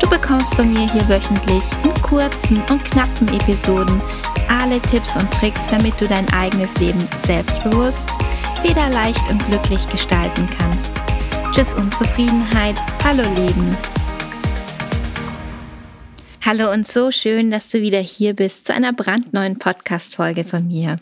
Du bekommst von mir hier wöchentlich in kurzen und knappen Episoden alle Tipps und Tricks, damit du dein eigenes Leben selbstbewusst, wieder leicht und glücklich gestalten kannst. Tschüss Unzufriedenheit, hallo Leben. Hallo und so schön, dass du wieder hier bist zu einer brandneuen Podcast-Folge von mir.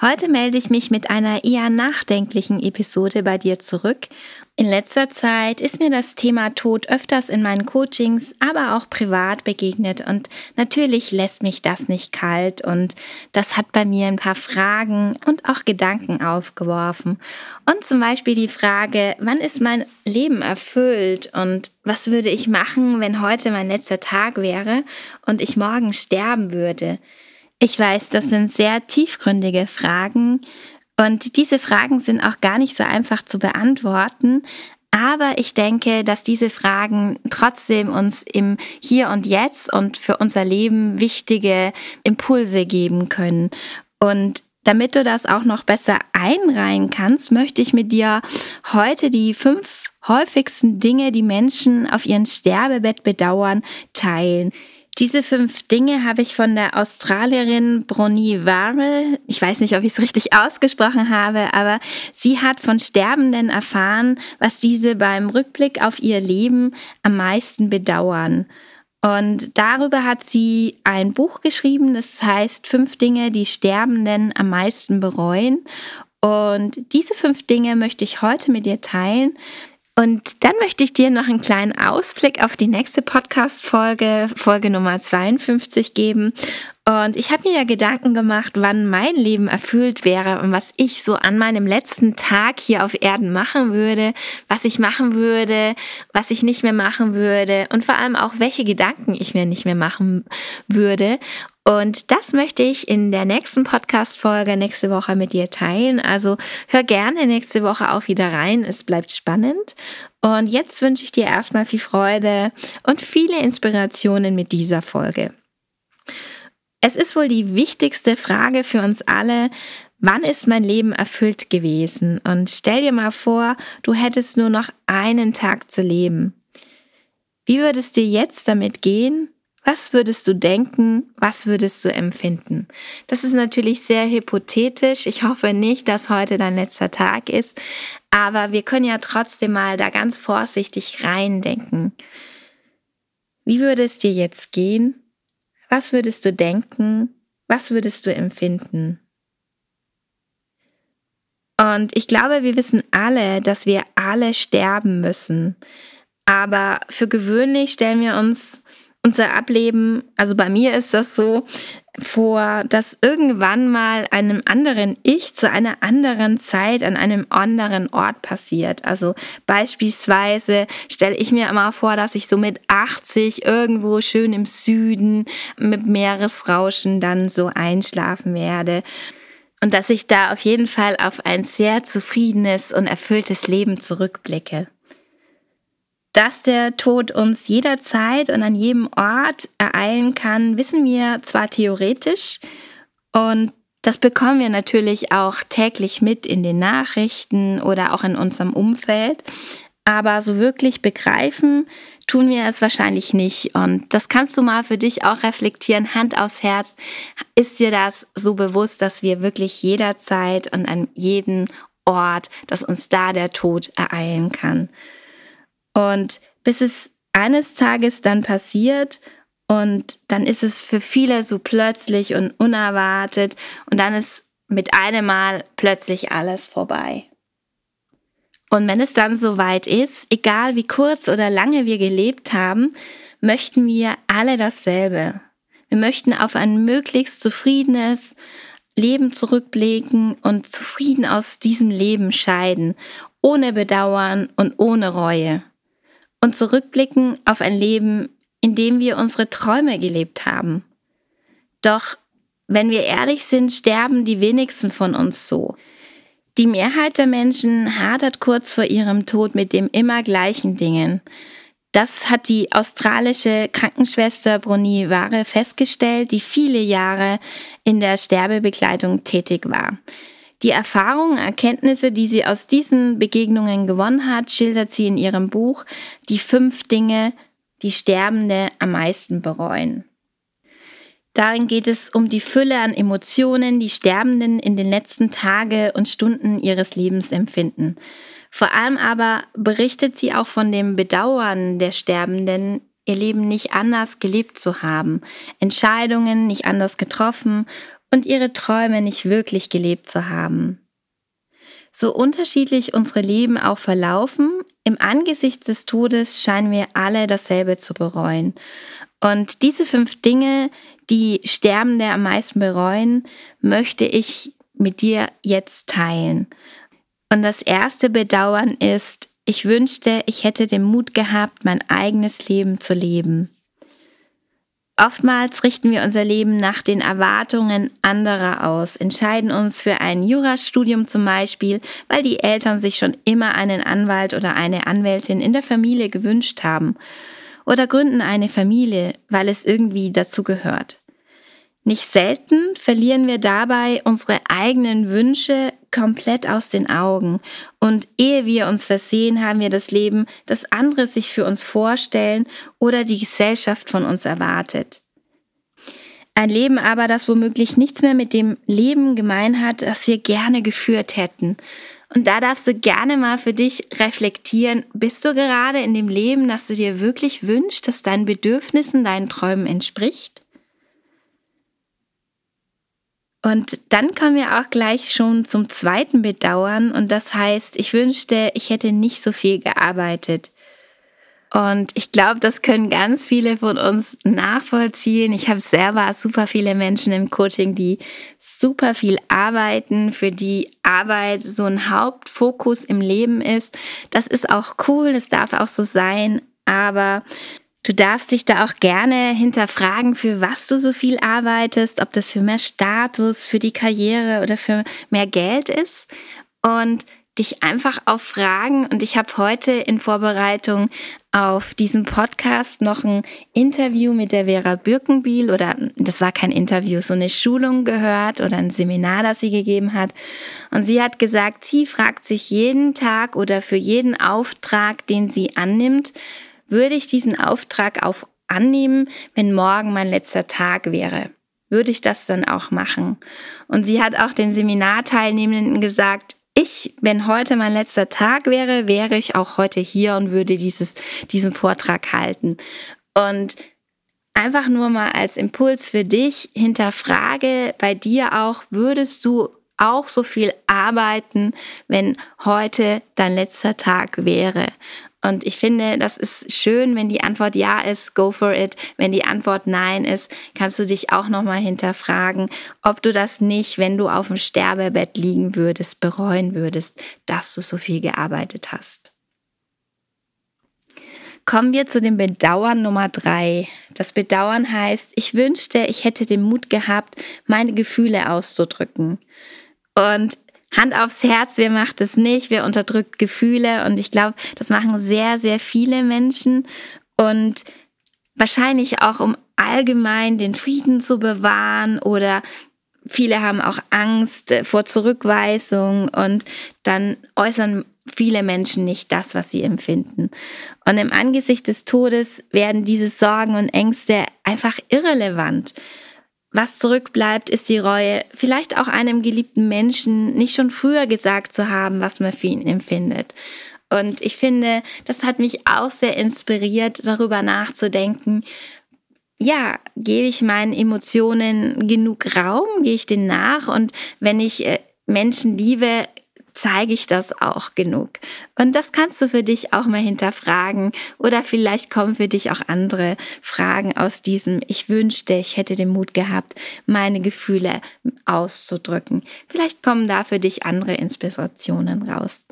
Heute melde ich mich mit einer eher nachdenklichen Episode bei dir zurück. In letzter Zeit ist mir das Thema Tod öfters in meinen Coachings, aber auch privat begegnet und natürlich lässt mich das nicht kalt und das hat bei mir ein paar Fragen und auch Gedanken aufgeworfen. Und zum Beispiel die Frage, wann ist mein Leben erfüllt und was würde ich machen, wenn heute mein letzter Tag wäre und ich morgen sterben würde? Ich weiß, das sind sehr tiefgründige Fragen und diese Fragen sind auch gar nicht so einfach zu beantworten. Aber ich denke, dass diese Fragen trotzdem uns im Hier und Jetzt und für unser Leben wichtige Impulse geben können. Und damit du das auch noch besser einreihen kannst, möchte ich mit dir heute die fünf häufigsten Dinge, die Menschen auf ihrem Sterbebett bedauern, teilen. Diese fünf Dinge habe ich von der Australierin Bronnie Warrell, ich weiß nicht, ob ich es richtig ausgesprochen habe, aber sie hat von Sterbenden erfahren, was diese beim Rückblick auf ihr Leben am meisten bedauern. Und darüber hat sie ein Buch geschrieben, das heißt Fünf Dinge, die Sterbenden am meisten bereuen. Und diese fünf Dinge möchte ich heute mit dir teilen. Und dann möchte ich dir noch einen kleinen Ausblick auf die nächste Podcast-Folge, Folge Nummer 52 geben. Und ich habe mir ja Gedanken gemacht, wann mein Leben erfüllt wäre und was ich so an meinem letzten Tag hier auf Erden machen würde, was ich machen würde, was ich nicht mehr machen würde und vor allem auch, welche Gedanken ich mir nicht mehr machen würde. Und das möchte ich in der nächsten Podcast-Folge nächste Woche mit dir teilen. Also hör gerne nächste Woche auch wieder rein. Es bleibt spannend. Und jetzt wünsche ich dir erstmal viel Freude und viele Inspirationen mit dieser Folge. Es ist wohl die wichtigste Frage für uns alle, wann ist mein Leben erfüllt gewesen? Und stell dir mal vor, du hättest nur noch einen Tag zu leben. Wie würde es dir jetzt damit gehen? Was würdest du denken? Was würdest du empfinden? Das ist natürlich sehr hypothetisch. Ich hoffe nicht, dass heute dein letzter Tag ist. Aber wir können ja trotzdem mal da ganz vorsichtig reindenken. Wie würde es dir jetzt gehen? Was würdest du denken? Was würdest du empfinden? Und ich glaube, wir wissen alle, dass wir alle sterben müssen. Aber für gewöhnlich stellen wir uns unser Ableben, also bei mir ist das so, vor, dass irgendwann mal einem anderen Ich zu einer anderen Zeit an einem anderen Ort passiert. Also beispielsweise stelle ich mir immer vor, dass ich so mit 80 irgendwo schön im Süden mit Meeresrauschen dann so einschlafen werde. Und dass ich da auf jeden Fall auf ein sehr zufriedenes und erfülltes Leben zurückblicke dass der Tod uns jederzeit und an jedem Ort ereilen kann, wissen wir zwar theoretisch und das bekommen wir natürlich auch täglich mit in den Nachrichten oder auch in unserem Umfeld, aber so wirklich begreifen tun wir es wahrscheinlich nicht. Und das kannst du mal für dich auch reflektieren, Hand aufs Herz. Ist dir das so bewusst, dass wir wirklich jederzeit und an jedem Ort, dass uns da der Tod ereilen kann? Und bis es eines Tages dann passiert und dann ist es für viele so plötzlich und unerwartet und dann ist mit einem Mal plötzlich alles vorbei. Und wenn es dann soweit ist, egal wie kurz oder lange wir gelebt haben, möchten wir alle dasselbe. Wir möchten auf ein möglichst zufriedenes Leben zurückblicken und zufrieden aus diesem Leben scheiden, ohne Bedauern und ohne Reue und zurückblicken auf ein Leben, in dem wir unsere Träume gelebt haben. Doch wenn wir ehrlich sind, sterben die wenigsten von uns so. Die Mehrheit der Menschen hadert kurz vor ihrem Tod mit dem immer gleichen Dingen. Das hat die australische Krankenschwester Bruni Ware festgestellt, die viele Jahre in der Sterbebegleitung tätig war. Die Erfahrungen, Erkenntnisse, die sie aus diesen Begegnungen gewonnen hat, schildert sie in ihrem Buch Die fünf Dinge, die Sterbende am meisten bereuen. Darin geht es um die Fülle an Emotionen, die Sterbenden in den letzten Tage und Stunden ihres Lebens empfinden. Vor allem aber berichtet sie auch von dem Bedauern der Sterbenden, ihr Leben nicht anders gelebt zu haben, Entscheidungen nicht anders getroffen und ihre Träume nicht wirklich gelebt zu haben. So unterschiedlich unsere Leben auch verlaufen, im Angesicht des Todes scheinen wir alle dasselbe zu bereuen. Und diese fünf Dinge, die Sterbende am meisten bereuen, möchte ich mit dir jetzt teilen. Und das erste Bedauern ist, ich wünschte, ich hätte den Mut gehabt, mein eigenes Leben zu leben. Oftmals richten wir unser Leben nach den Erwartungen anderer aus, entscheiden uns für ein Jurastudium zum Beispiel, weil die Eltern sich schon immer einen Anwalt oder eine Anwältin in der Familie gewünscht haben, oder gründen eine Familie, weil es irgendwie dazu gehört. Nicht selten verlieren wir dabei unsere eigenen Wünsche komplett aus den Augen. Und ehe wir uns versehen, haben wir das Leben, das andere sich für uns vorstellen oder die Gesellschaft von uns erwartet. Ein Leben aber, das womöglich nichts mehr mit dem Leben gemein hat, das wir gerne geführt hätten. Und da darfst du gerne mal für dich reflektieren, bist du gerade in dem Leben, das du dir wirklich wünschst, das deinen Bedürfnissen, deinen Träumen entspricht? Und dann kommen wir auch gleich schon zum zweiten Bedauern und das heißt, ich wünschte, ich hätte nicht so viel gearbeitet. Und ich glaube, das können ganz viele von uns nachvollziehen. Ich habe selber super viele Menschen im Coaching, die super viel arbeiten, für die Arbeit so ein Hauptfokus im Leben ist. Das ist auch cool, das darf auch so sein. Aber Du darfst dich da auch gerne hinterfragen, für was du so viel arbeitest, ob das für mehr Status, für die Karriere oder für mehr Geld ist. Und dich einfach auch fragen. Und ich habe heute in Vorbereitung auf diesen Podcast noch ein Interview mit der Vera Birkenbiel oder das war kein Interview, so eine Schulung gehört oder ein Seminar, das sie gegeben hat. Und sie hat gesagt, sie fragt sich jeden Tag oder für jeden Auftrag, den sie annimmt, würde ich diesen Auftrag auch annehmen, wenn morgen mein letzter Tag wäre? Würde ich das dann auch machen? Und sie hat auch den Seminarteilnehmenden gesagt, ich, wenn heute mein letzter Tag wäre, wäre ich auch heute hier und würde dieses, diesen Vortrag halten. Und einfach nur mal als Impuls für dich, hinterfrage bei dir auch, würdest du auch so viel arbeiten, wenn heute dein letzter Tag wäre? Und ich finde, das ist schön, wenn die Antwort ja ist, go for it. Wenn die Antwort nein ist, kannst du dich auch nochmal hinterfragen, ob du das nicht, wenn du auf dem Sterbebett liegen würdest, bereuen würdest, dass du so viel gearbeitet hast. Kommen wir zu dem Bedauern Nummer drei. Das Bedauern heißt, ich wünschte, ich hätte den Mut gehabt, meine Gefühle auszudrücken. Und Hand aufs Herz, wer macht es nicht? Wer unterdrückt Gefühle? Und ich glaube, das machen sehr, sehr viele Menschen. Und wahrscheinlich auch, um allgemein den Frieden zu bewahren oder viele haben auch Angst äh, vor Zurückweisung und dann äußern viele Menschen nicht das, was sie empfinden. Und im Angesicht des Todes werden diese Sorgen und Ängste einfach irrelevant. Was zurückbleibt, ist die Reue, vielleicht auch einem geliebten Menschen nicht schon früher gesagt zu haben, was man für ihn empfindet. Und ich finde, das hat mich auch sehr inspiriert, darüber nachzudenken, ja, gebe ich meinen Emotionen genug Raum, gehe ich denen nach? Und wenn ich äh, Menschen liebe, zeige ich das auch genug? Und das kannst du für dich auch mal hinterfragen oder vielleicht kommen für dich auch andere Fragen aus diesem, ich wünschte, ich hätte den Mut gehabt, meine Gefühle auszudrücken. Vielleicht kommen da für dich andere Inspirationen raus.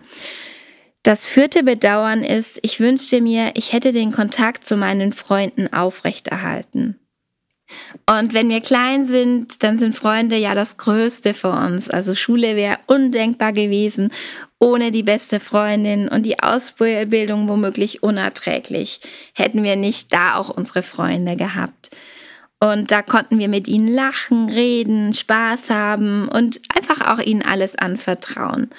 Das vierte Bedauern ist, ich wünschte mir, ich hätte den Kontakt zu meinen Freunden aufrechterhalten. Und wenn wir klein sind, dann sind Freunde ja das Größte für uns. Also Schule wäre undenkbar gewesen ohne die beste Freundin und die Ausbildung womöglich unerträglich. Hätten wir nicht da auch unsere Freunde gehabt. Und da konnten wir mit ihnen lachen, reden, Spaß haben und einfach auch ihnen alles anvertrauen.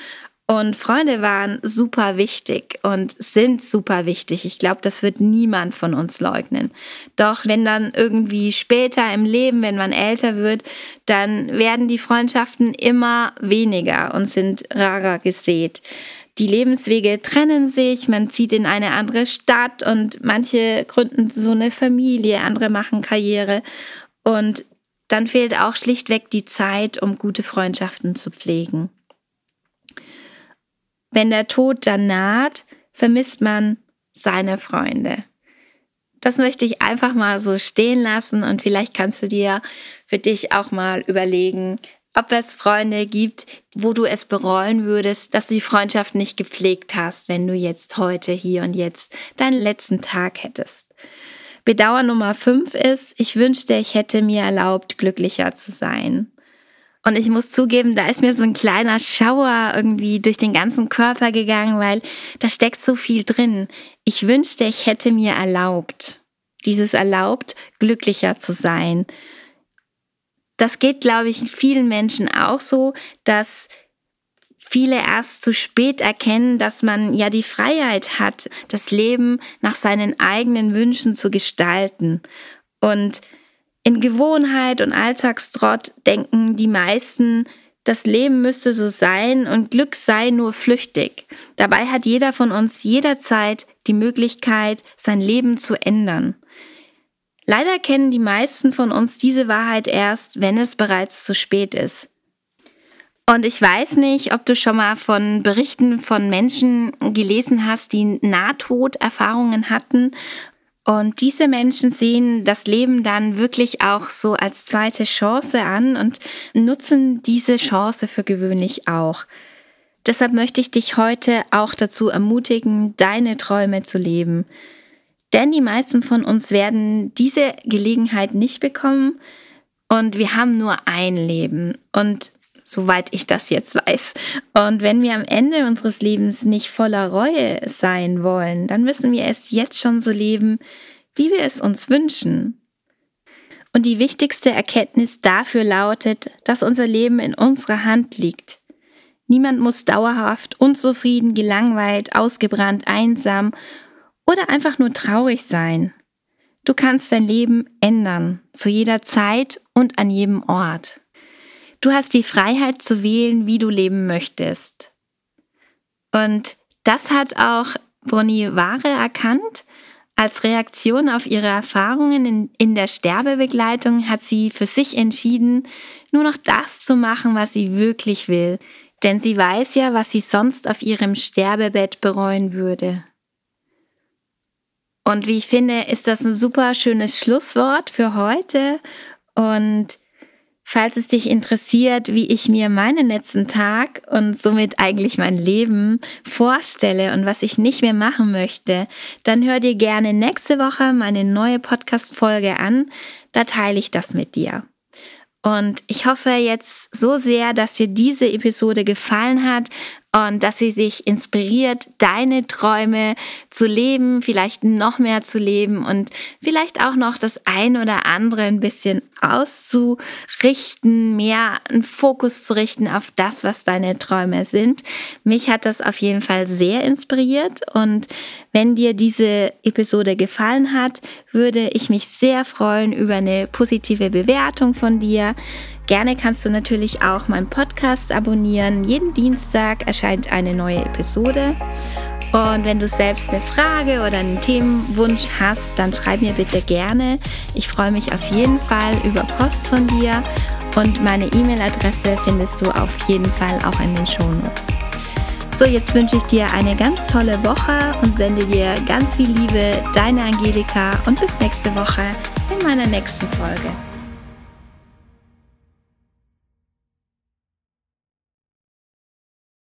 Und Freunde waren super wichtig und sind super wichtig. Ich glaube, das wird niemand von uns leugnen. Doch wenn dann irgendwie später im Leben, wenn man älter wird, dann werden die Freundschaften immer weniger und sind rarer gesät. Die Lebenswege trennen sich, man zieht in eine andere Stadt und manche gründen so eine Familie, andere machen Karriere. Und dann fehlt auch schlichtweg die Zeit, um gute Freundschaften zu pflegen. Wenn der Tod dann naht, vermisst man seine Freunde. Das möchte ich einfach mal so stehen lassen und vielleicht kannst du dir für dich auch mal überlegen, ob es Freunde gibt, wo du es bereuen würdest, dass du die Freundschaft nicht gepflegt hast, wenn du jetzt heute, hier und jetzt deinen letzten Tag hättest. Bedauer Nummer 5 ist, ich wünschte, ich hätte mir erlaubt, glücklicher zu sein. Und ich muss zugeben, da ist mir so ein kleiner Schauer irgendwie durch den ganzen Körper gegangen, weil da steckt so viel drin. Ich wünschte, ich hätte mir erlaubt, dieses erlaubt, glücklicher zu sein. Das geht, glaube ich, vielen Menschen auch so, dass viele erst zu spät erkennen, dass man ja die Freiheit hat, das Leben nach seinen eigenen Wünschen zu gestalten. Und in Gewohnheit und Alltagstrott denken die meisten, das Leben müsste so sein und Glück sei nur flüchtig. Dabei hat jeder von uns jederzeit die Möglichkeit, sein Leben zu ändern. Leider kennen die meisten von uns diese Wahrheit erst, wenn es bereits zu spät ist. Und ich weiß nicht, ob du schon mal von Berichten von Menschen gelesen hast, die Nahtoderfahrungen hatten und diese Menschen sehen das Leben dann wirklich auch so als zweite Chance an und nutzen diese Chance für gewöhnlich auch. Deshalb möchte ich dich heute auch dazu ermutigen, deine Träume zu leben. Denn die meisten von uns werden diese Gelegenheit nicht bekommen und wir haben nur ein Leben. Und soweit ich das jetzt weiß. Und wenn wir am Ende unseres Lebens nicht voller Reue sein wollen, dann müssen wir es jetzt schon so leben, wie wir es uns wünschen. Und die wichtigste Erkenntnis dafür lautet, dass unser Leben in unserer Hand liegt. Niemand muss dauerhaft unzufrieden, gelangweilt, ausgebrannt, einsam oder einfach nur traurig sein. Du kannst dein Leben ändern, zu jeder Zeit und an jedem Ort. Du hast die Freiheit zu wählen, wie du leben möchtest. Und das hat auch Bonnie Ware erkannt. Als Reaktion auf ihre Erfahrungen in, in der Sterbebegleitung hat sie für sich entschieden, nur noch das zu machen, was sie wirklich will. Denn sie weiß ja, was sie sonst auf ihrem Sterbebett bereuen würde. Und wie ich finde, ist das ein super schönes Schlusswort für heute. Und Falls es dich interessiert, wie ich mir meinen letzten Tag und somit eigentlich mein Leben vorstelle und was ich nicht mehr machen möchte, dann hör dir gerne nächste Woche meine neue Podcast-Folge an. Da teile ich das mit dir. Und ich hoffe jetzt so sehr, dass dir diese Episode gefallen hat und dass sie sich inspiriert, deine Träume zu leben, vielleicht noch mehr zu leben und vielleicht auch noch das ein oder andere ein bisschen auszurichten, mehr einen Fokus zu richten auf das, was deine Träume sind. Mich hat das auf jeden Fall sehr inspiriert und wenn dir diese Episode gefallen hat, würde ich mich sehr freuen über eine positive Bewertung von dir. Gerne kannst du natürlich auch meinen Podcast abonnieren. Jeden Dienstag erscheint eine neue Episode. Und wenn du selbst eine Frage oder einen Themenwunsch hast, dann schreib mir bitte gerne. Ich freue mich auf jeden Fall über Post von dir und meine E-Mail-Adresse findest du auf jeden Fall auch in den Shownotes. So, jetzt wünsche ich dir eine ganz tolle Woche und sende dir ganz viel Liebe, deine Angelika und bis nächste Woche in meiner nächsten Folge.